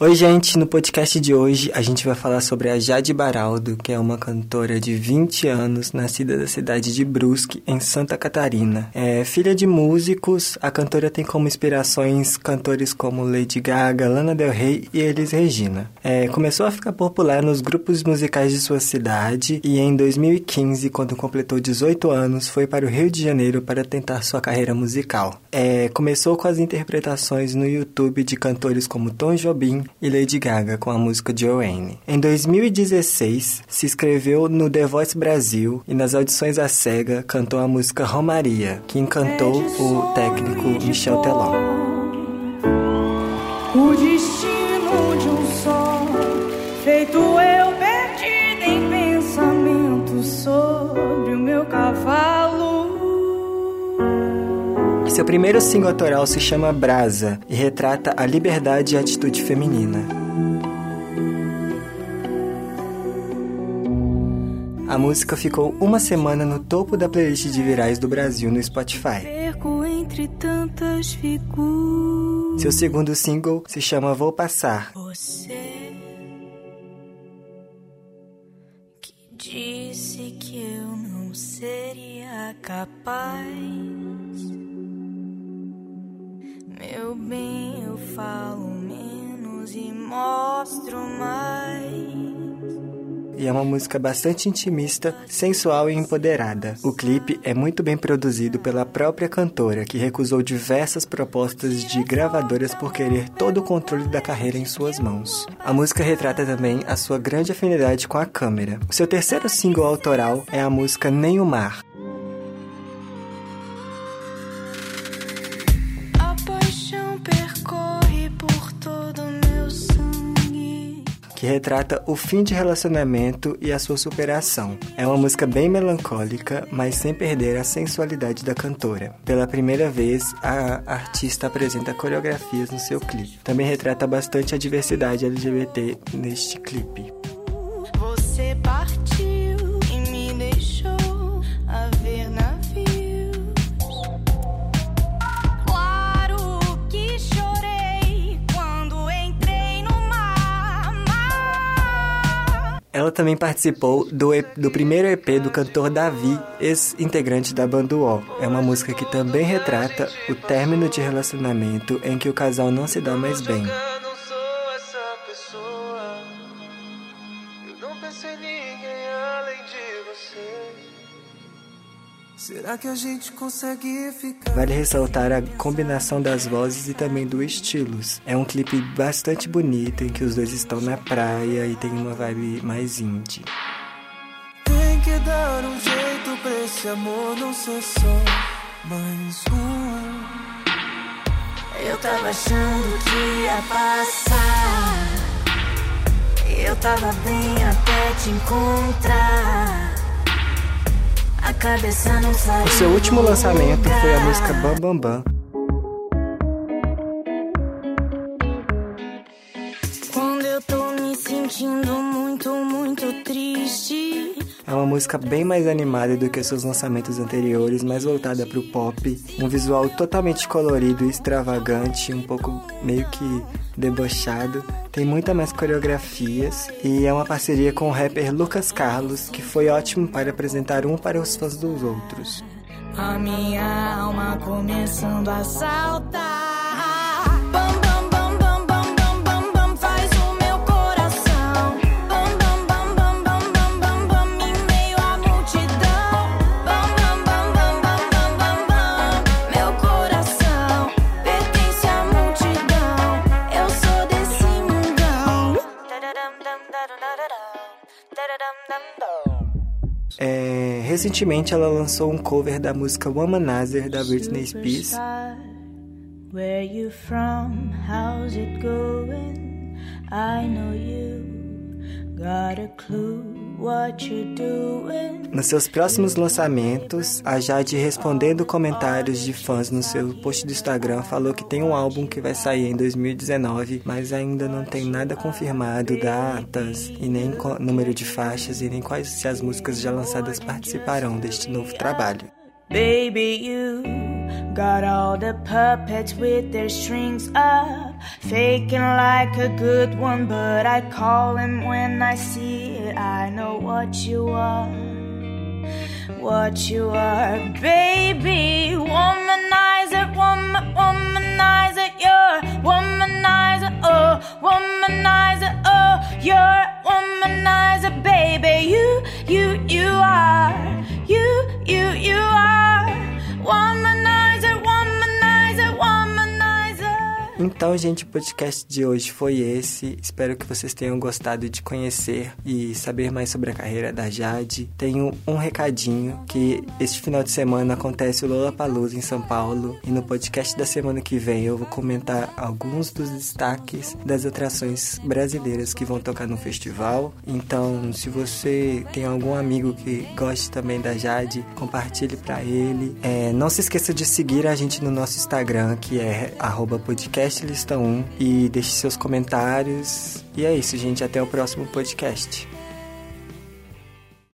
Oi, gente! No podcast de hoje a gente vai falar sobre a Jade Baraldo, que é uma cantora de 20 anos, nascida da cidade de Brusque, em Santa Catarina. É filha de músicos, a cantora tem como inspirações cantores como Lady Gaga, Lana Del Rey e Elis Regina. É, começou a ficar popular nos grupos musicais de sua cidade e em 2015, quando completou 18 anos, foi para o Rio de Janeiro para tentar sua carreira musical. É, começou com as interpretações no YouTube de cantores como Tom Jobim, e Lady Gaga com a música Joanne. Em 2016, se inscreveu no The Voice Brasil e nas audições à SEGA cantou a música Romaria, que encantou o técnico Michel Teló. O destino de um sol, feito eu perdido em pensamento sobre o meu cavalo. Seu primeiro single autoral se chama Brasa e retrata a liberdade e a atitude feminina. A música ficou uma semana no topo da playlist de virais do Brasil no Spotify. Seu segundo single se chama Vou Passar. Você que disse que eu não seria capaz. Falo menos e mostro mais. E é uma música bastante intimista, sensual e empoderada. O clipe é muito bem produzido pela própria cantora, que recusou diversas propostas de gravadoras por querer todo o controle da carreira em suas mãos. A música retrata também a sua grande afinidade com a câmera. Seu terceiro single autoral é a música Nem o Mar. Que retrata o fim de relacionamento e a sua superação. É uma música bem melancólica, mas sem perder a sensualidade da cantora. Pela primeira vez, a artista apresenta coreografias no seu clipe. Também retrata bastante a diversidade LGBT neste clipe. Também participou do, do primeiro EP do cantor Davi, ex-integrante da banda O. É uma música que também retrata o término de relacionamento em que o casal não se dá mais bem. Será que a gente consegue ficar? Vale ressaltar a combinação das vozes e também dos estilos. É um clipe bastante bonito em que os dois estão na praia e tem uma vibe mais indie. Tem que dar um jeito pra esse amor não ser só mais um. Eu tava achando que ia passar. Eu tava bem até te encontrar. O seu último lançamento foi a música Bam Bam Bam. Quando eu tô me sentindo muito, muito triste. É uma música bem mais animada do que seus lançamentos anteriores, mais voltada para o pop, um visual totalmente colorido e extravagante, um pouco meio que debochado. Tem muita mais coreografias e é uma parceria com o rapper Lucas Carlos, que foi ótimo para apresentar um para os fãs dos outros. A minha alma começando a saltar. É, recentemente ela lançou um cover da música Womanizer da Britney Spears. Where you from? How's it going? I know you got a clue. Nos seus próximos lançamentos, a Jade respondendo comentários de fãs no seu post do Instagram falou que tem um álbum que vai sair em 2019, mas ainda não tem nada confirmado, datas e nem número de faixas e nem quais se as músicas já lançadas participarão deste novo trabalho. Baby, you got all the puppets with their strings up, faking like a good one, but I call him when I see it. I know what you are, what you are, baby. Womanizer, woman, womanizer, you're womanizer, oh, womanizer, oh, you're womanizer, baby. You, you, you Então, gente, o podcast de hoje foi esse. Espero que vocês tenham gostado de conhecer e saber mais sobre a carreira da Jade. Tenho um recadinho que este final de semana acontece o Lollapalooza em São Paulo e no podcast da semana que vem eu vou comentar alguns dos destaques das atrações brasileiras que vão tocar no festival. Então, se você tem algum amigo que goste também da Jade, compartilhe para ele. É, não se esqueça de seguir a gente no nosso Instagram, que é arroba podcastlista1 e deixe seus comentários. E é isso, gente. Até o próximo podcast.